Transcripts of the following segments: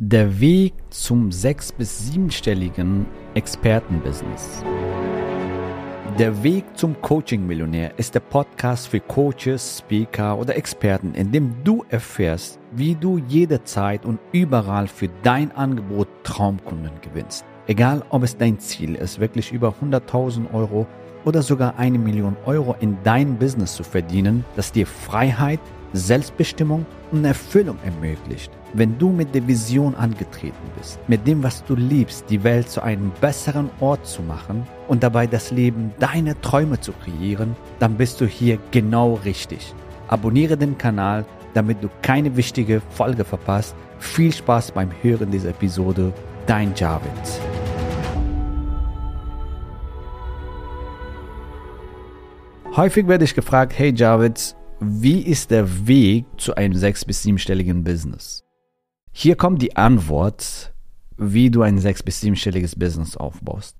Der Weg zum sechs- bis siebenstelligen Expertenbusiness. Der Weg zum Coaching-Millionär ist der Podcast für Coaches, Speaker oder Experten, in dem du erfährst, wie du jederzeit und überall für dein Angebot Traumkunden gewinnst. Egal, ob es dein Ziel ist, wirklich über 100.000 Euro oder sogar eine Million Euro in dein Business zu verdienen, das dir Freiheit, Selbstbestimmung und Erfüllung ermöglicht. Wenn du mit der Vision angetreten bist, mit dem, was du liebst, die Welt zu einem besseren Ort zu machen und dabei das Leben deiner Träume zu kreieren, dann bist du hier genau richtig. Abonniere den Kanal, damit du keine wichtige Folge verpasst. Viel Spaß beim Hören dieser Episode. Dein Javid. Häufig werde ich gefragt, hey Javid, wie ist der Weg zu einem sechs- bis siebenstelligen Business? Hier kommt die Antwort, wie du ein sechs- bis siebenstelliges Business aufbaust.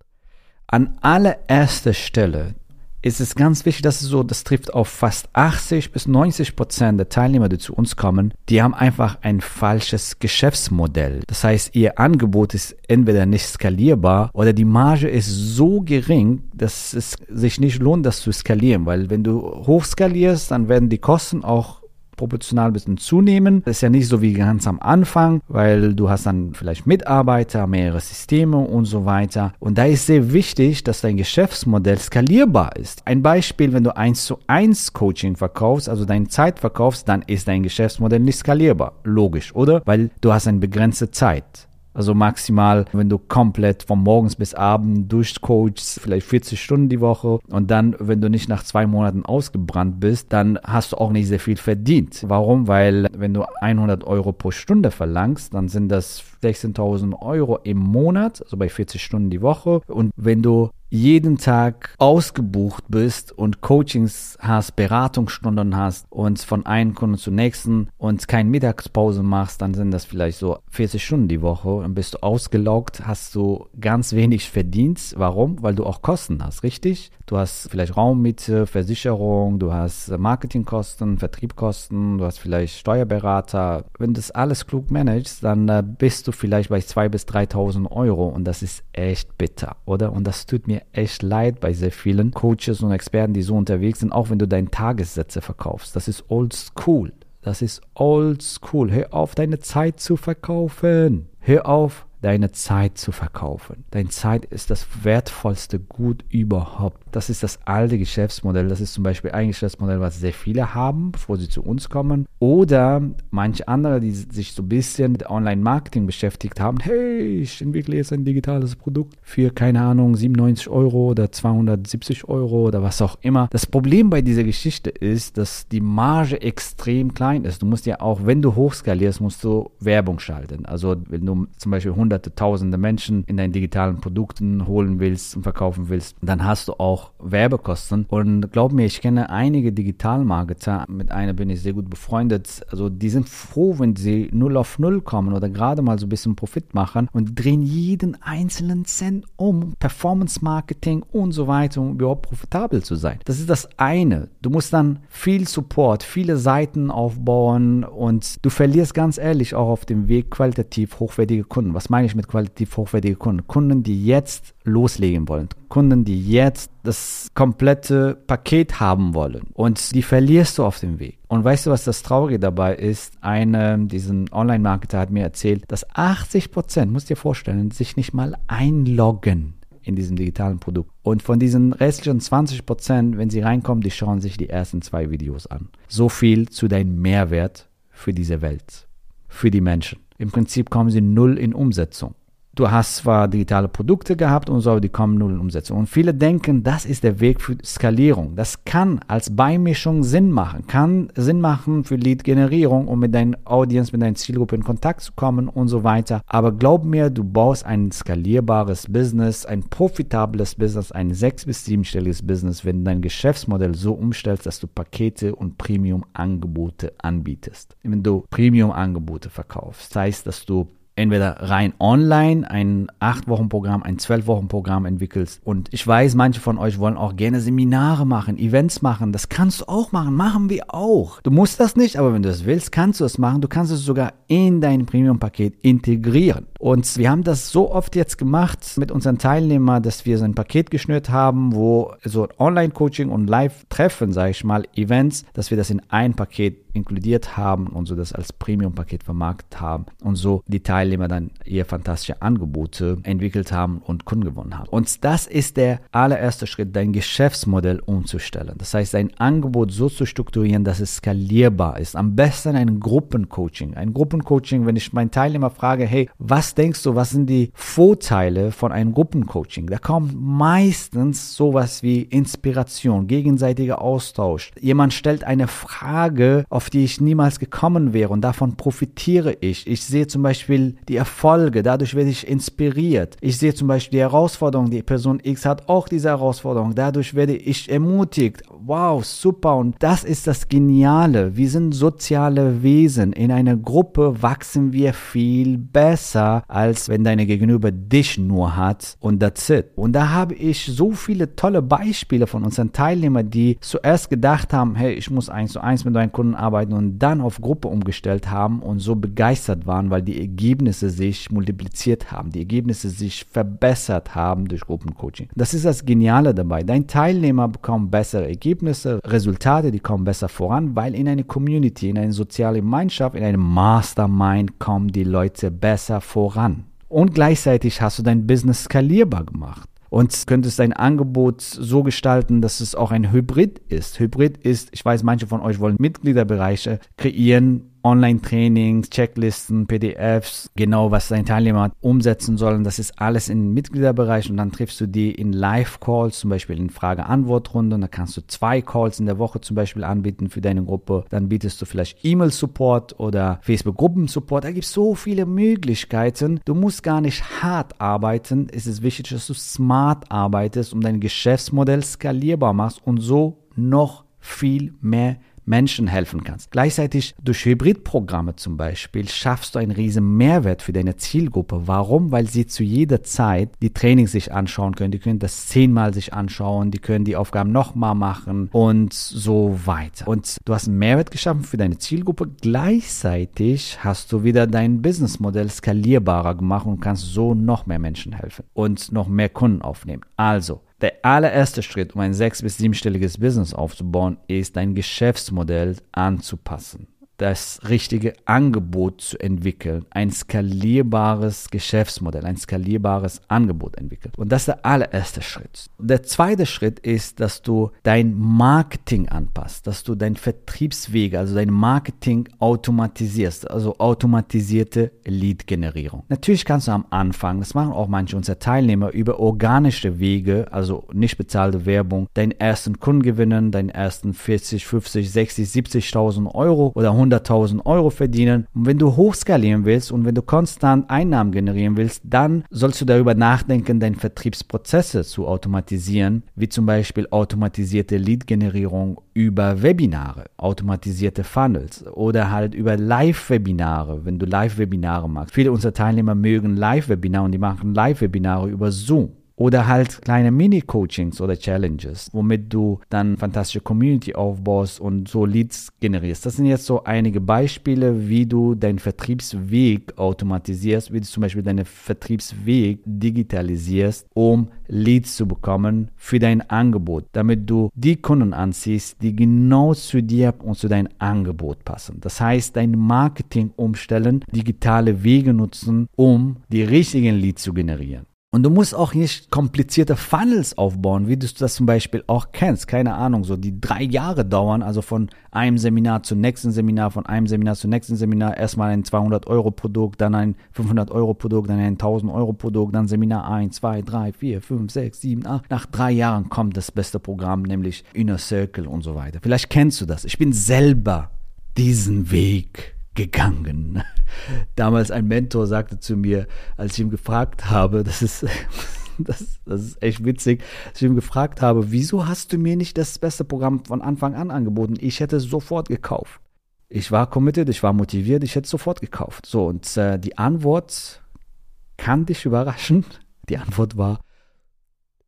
An allererster Stelle ist es ganz wichtig, dass es so, das trifft auf fast 80 bis 90 Prozent der Teilnehmer, die zu uns kommen, die haben einfach ein falsches Geschäftsmodell. Das heißt, ihr Angebot ist entweder nicht skalierbar oder die Marge ist so gering, dass es sich nicht lohnt, das zu skalieren, weil wenn du hochskalierst, dann werden die Kosten auch proportional ein bisschen zunehmen. Das ist ja nicht so wie ganz am Anfang, weil du hast dann vielleicht Mitarbeiter, mehrere Systeme und so weiter. Und da ist sehr wichtig, dass dein Geschäftsmodell skalierbar ist. Ein Beispiel, wenn du 1 zu 1 Coaching verkaufst, also deine Zeit verkaufst, dann ist dein Geschäftsmodell nicht skalierbar. Logisch, oder? Weil du hast eine begrenzte Zeit. Also maximal, wenn du komplett von morgens bis abend durchcoachst, vielleicht 40 Stunden die Woche und dann, wenn du nicht nach zwei Monaten ausgebrannt bist, dann hast du auch nicht sehr viel verdient. Warum? Weil wenn du 100 Euro pro Stunde verlangst, dann sind das 16.000 Euro im Monat, also bei 40 Stunden die Woche. Und wenn du jeden Tag ausgebucht bist und Coachings hast, Beratungsstunden hast und von einem Kunden zum nächsten und keine Mittagspause machst, dann sind das vielleicht so 40 Stunden die Woche und bist du ausgelaugt, hast du ganz wenig verdient. Warum? Weil du auch Kosten hast, richtig? Du hast vielleicht Raummiete, Versicherung, du hast Marketingkosten, Vertriebkosten, du hast vielleicht Steuerberater. Wenn du das alles klug managst, dann äh, bist du vielleicht bei 2.000 bis 3.000 Euro und das ist echt bitter, oder? Und das tut mir echt leid bei sehr vielen Coaches und Experten, die so unterwegs sind, auch wenn du deine Tagessätze verkaufst. Das ist old school. Das ist old school. Hör auf, deine Zeit zu verkaufen. Hör auf, deine Zeit zu verkaufen. Deine Zeit ist das wertvollste Gut überhaupt. Das ist das alte Geschäftsmodell. Das ist zum Beispiel ein Geschäftsmodell, was sehr viele haben, bevor sie zu uns kommen. Oder manche andere, die sich so ein bisschen mit Online-Marketing beschäftigt haben. Hey, ich entwickle jetzt ein digitales Produkt für, keine Ahnung, 97 Euro oder 270 Euro oder was auch immer. Das Problem bei dieser Geschichte ist, dass die Marge extrem klein ist. Du musst ja auch, wenn du hochskalierst, musst du Werbung schalten. Also wenn du zum Beispiel 100 hunderte, tausende Menschen in deinen digitalen Produkten holen willst und verkaufen willst, dann hast du auch Werbekosten. Und glaub mir, ich kenne einige Digitalmarketer, mit einer bin ich sehr gut befreundet. Also die sind froh, wenn sie null auf null kommen oder gerade mal so ein bisschen Profit machen und drehen jeden einzelnen Cent um, Performance Marketing und so weiter, um überhaupt profitabel zu sein. Das ist das eine. Du musst dann viel Support, viele Seiten aufbauen und du verlierst ganz ehrlich auch auf dem Weg qualitativ hochwertige Kunden. Was meine ich mit qualitativ hochwertigen Kunden? Kunden, die jetzt loslegen wollen. Kunden, die jetzt das komplette Paket haben wollen. Und die verlierst du auf dem Weg. Und weißt du, was das Traurige dabei ist? Einer, diesen Online-Marketer hat mir erzählt, dass 80 Prozent, musst dir vorstellen, sich nicht mal einloggen in diesem digitalen Produkt. Und von diesen restlichen 20 Prozent, wenn sie reinkommen, die schauen sich die ersten zwei Videos an. So viel zu deinem Mehrwert für diese Welt, für die Menschen. Im Prinzip kommen sie null in Umsetzung. Du hast zwar digitale Produkte gehabt und so, aber die kommen null in Umsetzung. Und viele denken, das ist der Weg für Skalierung. Das kann als Beimischung Sinn machen, kann Sinn machen für Lead-Generierung, um mit deinen Audience, mit deiner Zielgruppe in Kontakt zu kommen und so weiter. Aber glaub mir, du baust ein skalierbares Business, ein profitables Business, ein sechs- bis siebenstelliges Business, wenn du dein Geschäftsmodell so umstellst, dass du Pakete und Premium-Angebote anbietest. Wenn du Premium-Angebote verkaufst, das heißt, dass du entweder rein online ein 8-Wochen-Programm, ein 12-Wochen-Programm entwickelst. Und ich weiß, manche von euch wollen auch gerne Seminare machen, Events machen. Das kannst du auch machen, machen wir auch. Du musst das nicht, aber wenn du es willst, kannst du es machen. Du kannst es sogar in dein Premium-Paket integrieren. Und wir haben das so oft jetzt gemacht mit unseren Teilnehmern, dass wir so ein Paket geschnürt haben, wo so Online-Coaching und Live-Treffen, sage ich mal, Events, dass wir das in ein Paket inkludiert haben und so das als Premium-Paket vermarktet haben und so die Teilnehmer dann ihr fantastische Angebote entwickelt haben und Kunden gewonnen haben. Und das ist der allererste Schritt, dein Geschäftsmodell umzustellen. Das heißt, dein Angebot so zu strukturieren, dass es skalierbar ist. Am besten ein Gruppencoaching. Ein Gruppencoaching, wenn ich meinen Teilnehmer frage, hey, was denkst du, was sind die Vorteile von einem Gruppencoaching? Da kommt meistens sowas wie Inspiration, gegenseitiger Austausch. Jemand stellt eine Frage, auf auf die ich niemals gekommen wäre und davon profitiere ich. Ich sehe zum Beispiel die Erfolge, dadurch werde ich inspiriert. Ich sehe zum Beispiel die Herausforderung, die Person X hat auch diese Herausforderung, dadurch werde ich ermutigt. Wow, super und das ist das Geniale. Wir sind soziale Wesen. In einer Gruppe wachsen wir viel besser, als wenn deine Gegenüber dich nur hat und that's it. Und da habe ich so viele tolle Beispiele von unseren Teilnehmern, die zuerst gedacht haben, hey, ich muss eins zu eins mit meinen Kunden arbeiten arbeiten und dann auf Gruppe umgestellt haben und so begeistert waren, weil die Ergebnisse sich multipliziert haben, die Ergebnisse sich verbessert haben durch Gruppencoaching. Das ist das Geniale dabei. Dein Teilnehmer bekommt bessere Ergebnisse, Resultate, die kommen besser voran, weil in eine Community, in eine soziale Gemeinschaft, in einem Mastermind kommen die Leute besser voran. Und gleichzeitig hast du dein Business skalierbar gemacht und könntest dein Angebot so gestalten, dass es auch ein Hybrid ist. Hybrid ist, ich weiß, manche von euch wollen Mitgliederbereiche kreieren Online-Trainings, Checklisten, PDFs, genau was dein Teilnehmer umsetzen sollen. Das ist alles im Mitgliederbereich und dann triffst du die in Live-Calls, zum Beispiel in Frage-Antwort-Runden. Da kannst du zwei Calls in der Woche zum Beispiel anbieten für deine Gruppe. Dann bietest du vielleicht E-Mail-Support oder Facebook-Gruppen-Support. Da gibt es so viele Möglichkeiten. Du musst gar nicht hart arbeiten. Es ist wichtig, dass du smart arbeitest, um dein Geschäftsmodell skalierbar machst und so noch viel mehr Menschen helfen kannst. Gleichzeitig durch Hybridprogramme zum Beispiel schaffst du einen riesen Mehrwert für deine Zielgruppe. Warum? Weil sie zu jeder Zeit die Trainings sich anschauen können. Die können das zehnmal sich anschauen. Die können die Aufgaben nochmal machen und so weiter. Und du hast einen Mehrwert geschaffen für deine Zielgruppe. Gleichzeitig hast du wieder dein Businessmodell skalierbarer gemacht und kannst so noch mehr Menschen helfen und noch mehr Kunden aufnehmen. Also, der allererste Schritt, um ein sechs- bis siebenstelliges Business aufzubauen, ist dein Geschäftsmodell anzupassen das richtige Angebot zu entwickeln, ein skalierbares Geschäftsmodell, ein skalierbares Angebot entwickeln. Und das ist der allererste Schritt. Der zweite Schritt ist, dass du dein Marketing anpasst, dass du dein Vertriebswege, also dein Marketing automatisierst, also automatisierte Lead-Generierung. Natürlich kannst du am Anfang, das machen auch manche unserer Teilnehmer, über organische Wege, also nicht bezahlte Werbung, deinen ersten Kunden gewinnen, deinen ersten 40, 50, 60, 70.000 Euro oder 100.000 Euro verdienen. Und wenn du hochskalieren willst und wenn du konstant Einnahmen generieren willst, dann sollst du darüber nachdenken, deine Vertriebsprozesse zu automatisieren, wie zum Beispiel automatisierte Lead-Generierung über Webinare, automatisierte Funnels oder halt über Live-Webinare, wenn du Live-Webinare machst. Viele unserer Teilnehmer mögen Live-Webinare und die machen Live-Webinare über Zoom. Oder halt kleine Mini-Coachings oder Challenges, womit du dann fantastische Community aufbaust und so Leads generierst. Das sind jetzt so einige Beispiele, wie du deinen Vertriebsweg automatisierst, wie du zum Beispiel deinen Vertriebsweg digitalisierst, um Leads zu bekommen für dein Angebot, damit du die Kunden anziehst, die genau zu dir und zu deinem Angebot passen. Das heißt, dein Marketing umstellen, digitale Wege nutzen, um die richtigen Leads zu generieren. Und du musst auch nicht komplizierte Funnels aufbauen, wie du das zum Beispiel auch kennst. Keine Ahnung, so die drei Jahre dauern, also von einem Seminar zum nächsten Seminar, von einem Seminar zum nächsten Seminar, erstmal ein 200 Euro Produkt, dann ein 500 Euro Produkt, dann ein 1000 Euro Produkt, dann Seminar 1, 2, 3, 4, 5, 6, 7, 8. Nach drei Jahren kommt das beste Programm, nämlich Inner Circle und so weiter. Vielleicht kennst du das. Ich bin selber diesen Weg gegangen. Damals ein Mentor sagte zu mir, als ich ihm gefragt habe, das ist, das, das ist echt witzig, als ich ihm gefragt habe, wieso hast du mir nicht das beste Programm von Anfang an angeboten? Ich hätte es sofort gekauft. Ich war committed, ich war motiviert, ich hätte sofort gekauft. So, und äh, die Antwort kann dich überraschen. Die Antwort war,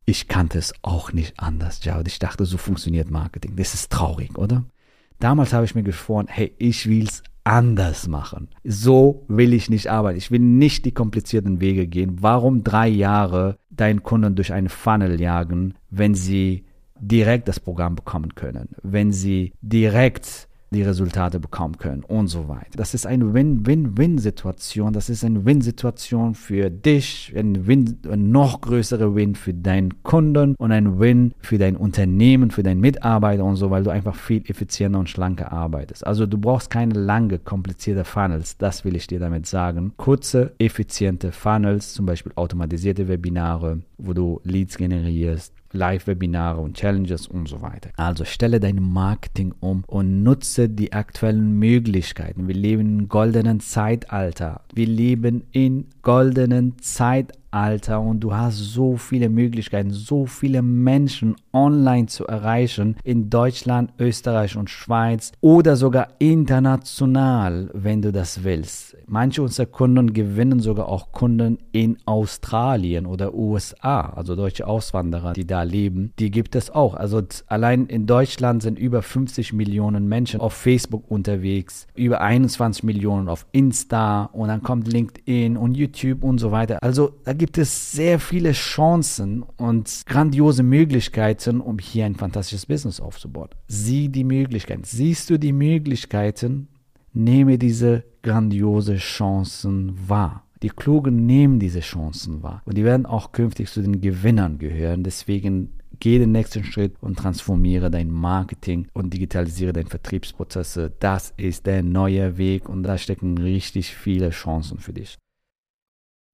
ich kannte es auch nicht anders, ja. Und ich dachte, so funktioniert Marketing. Das ist traurig, oder? Damals habe ich mir geschworen, hey, ich will es anders machen. So will ich nicht arbeiten. Ich will nicht die komplizierten Wege gehen. Warum drei Jahre deinen Kunden durch einen Funnel jagen, wenn sie direkt das Programm bekommen können, wenn sie direkt die Resultate bekommen können und so weiter. Das ist eine Win-Win-Win-Situation. Das ist eine Win-Situation für dich, ein, Win, ein noch größerer Win für deinen Kunden und ein Win für dein Unternehmen, für deinen Mitarbeiter und so, weil du einfach viel effizienter und schlanker arbeitest. Also du brauchst keine lange, komplizierte Funnels. Das will ich dir damit sagen. Kurze, effiziente Funnels, zum Beispiel automatisierte Webinare, wo du Leads generierst, Live-Webinare und Challenges und so weiter. Also stelle dein Marketing um und nutze die aktuellen Möglichkeiten. Wir leben im goldenen Zeitalter. Wir leben in goldenen Zeitalter. Alter, und du hast so viele Möglichkeiten, so viele Menschen online zu erreichen in Deutschland, Österreich und Schweiz oder sogar international, wenn du das willst. Manche unserer Kunden gewinnen sogar auch Kunden in Australien oder USA, also deutsche Auswanderer, die da leben. Die gibt es auch. Also allein in Deutschland sind über 50 Millionen Menschen auf Facebook unterwegs, über 21 Millionen auf Insta und dann kommt LinkedIn und YouTube und so weiter. Also da gibt es sehr viele Chancen und grandiose Möglichkeiten, um hier ein fantastisches Business aufzubauen. Sieh die Möglichkeiten. Siehst du die Möglichkeiten? Nehme diese grandiose Chancen wahr. Die Klugen nehmen diese Chancen wahr und die werden auch künftig zu den Gewinnern gehören. Deswegen geh den nächsten Schritt und transformiere dein Marketing und digitalisiere deine Vertriebsprozesse. Das ist der neue Weg und da stecken richtig viele Chancen für dich.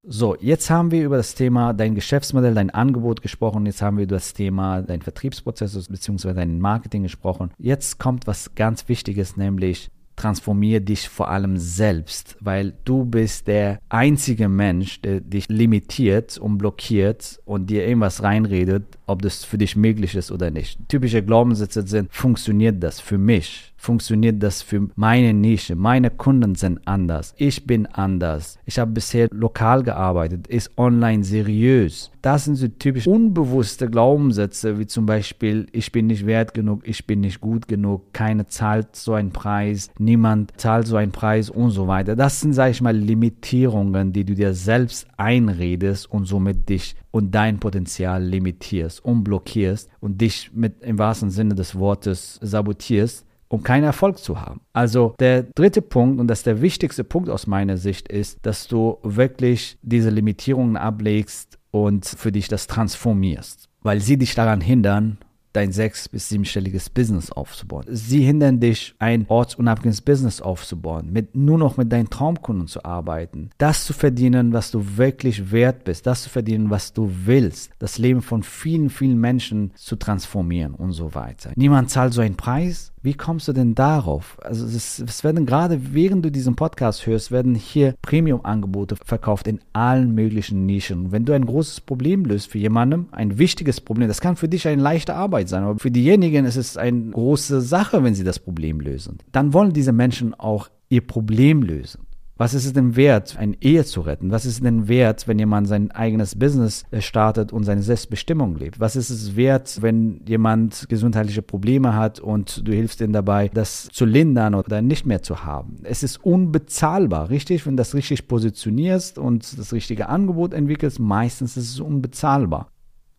So, jetzt haben wir über das Thema dein Geschäftsmodell, dein Angebot gesprochen. Jetzt haben wir über das Thema dein Vertriebsprozess bzw. dein Marketing gesprochen. Jetzt kommt was ganz Wichtiges, nämlich transformiere dich vor allem selbst, weil du bist der einzige Mensch, der dich limitiert und blockiert und dir irgendwas reinredet, ob das für dich möglich ist oder nicht. Typische Glaubenssätze sind, funktioniert das für mich? Funktioniert das für meine Nische. Meine Kunden sind anders. Ich bin anders. Ich habe bisher lokal gearbeitet. Ist online seriös. Das sind so typisch unbewusste Glaubenssätze, wie zum Beispiel, ich bin nicht wert genug, ich bin nicht gut genug, keine zahlt so einen Preis, niemand zahlt so einen Preis und so weiter. Das sind, sage ich mal, Limitierungen, die du dir selbst einredest und somit dich und dein Potenzial limitierst und blockierst und dich mit im wahrsten Sinne des Wortes sabotierst um keinen Erfolg zu haben. Also der dritte Punkt und das ist der wichtigste Punkt aus meiner Sicht ist, dass du wirklich diese Limitierungen ablegst und für dich das transformierst, weil sie dich daran hindern, dein sechs- bis siebenstelliges Business aufzubauen. Sie hindern dich, ein ortsunabhängiges Business aufzubauen, mit, nur noch mit deinen Traumkunden zu arbeiten, das zu verdienen, was du wirklich wert bist, das zu verdienen, was du willst, das Leben von vielen, vielen Menschen zu transformieren und so weiter. Niemand zahlt so einen Preis, wie kommst du denn darauf? Also es, es werden gerade, während du diesen Podcast hörst, werden hier Premium-Angebote verkauft in allen möglichen Nischen. Wenn du ein großes Problem löst für jemanden, ein wichtiges Problem, das kann für dich eine leichte Arbeit sein, aber für diejenigen ist es eine große Sache, wenn sie das Problem lösen. Dann wollen diese Menschen auch ihr Problem lösen. Was ist es denn wert, eine Ehe zu retten? Was ist es denn wert, wenn jemand sein eigenes Business äh, startet und seine Selbstbestimmung lebt? Was ist es wert, wenn jemand gesundheitliche Probleme hat und du hilfst ihm dabei, das zu lindern oder nicht mehr zu haben? Es ist unbezahlbar, richtig? Wenn du das richtig positionierst und das richtige Angebot entwickelst, meistens ist es unbezahlbar.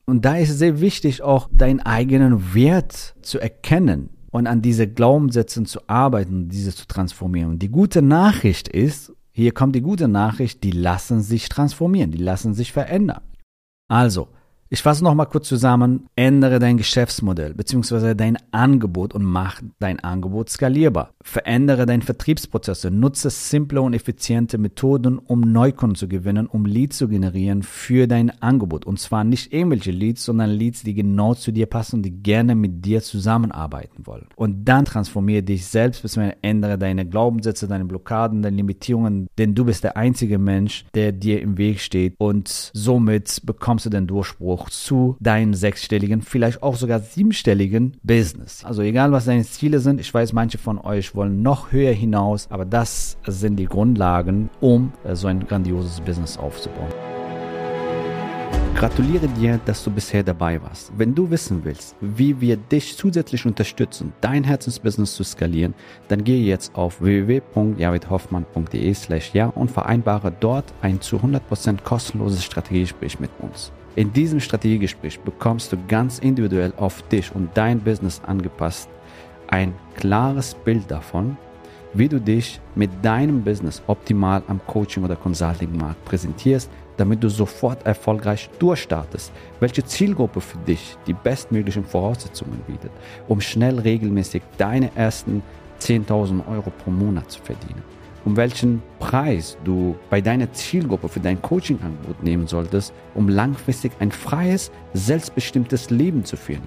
Und da ist es sehr wichtig, auch deinen eigenen Wert zu erkennen und an diese Glaubenssätze zu arbeiten, diese zu transformieren. Die gute Nachricht ist, hier kommt die gute Nachricht, die lassen sich transformieren, die lassen sich verändern. Also, ich fasse nochmal kurz zusammen. Ändere dein Geschäftsmodell bzw. dein Angebot und mach dein Angebot skalierbar. Verändere deine Vertriebsprozesse. Nutze simple und effiziente Methoden, um Neukunden zu gewinnen, um Leads zu generieren für dein Angebot. Und zwar nicht irgendwelche Leads, sondern Leads, die genau zu dir passen und die gerne mit dir zusammenarbeiten wollen. Und dann transformiere dich selbst bzw. ändere deine Glaubenssätze, deine Blockaden, deine Limitierungen, denn du bist der einzige Mensch, der dir im Weg steht und somit bekommst du den Durchbruch zu deinem sechsstelligen, vielleicht auch sogar siebenstelligen Business. Also egal, was deine Ziele sind, ich weiß, manche von euch Wollen noch höher hinaus, aber das sind die Grundlagen, um äh, so ein grandioses Business aufzubauen. Gratuliere dir, dass du bisher dabei warst. Wenn du wissen willst, wie wir dich zusätzlich unterstützen, dein Herzensbusiness zu skalieren, dann gehe jetzt auf www.javidhoffmann.de slash ja und vereinbare dort ein zu 100% kostenloses Strategiegespräch mit uns. In diesem Strategiegespräch bekommst du ganz individuell auf dich und dein Business angepasst ein klares Bild davon, wie du dich mit deinem Business optimal am Coaching- oder Consulting-Markt präsentierst, damit du sofort erfolgreich durchstartest, welche Zielgruppe für dich die bestmöglichen Voraussetzungen bietet, um schnell regelmäßig deine ersten 10.000 Euro pro Monat zu verdienen, um welchen Preis du bei deiner Zielgruppe für dein Coaching-Angebot nehmen solltest, um langfristig ein freies, selbstbestimmtes Leben zu führen.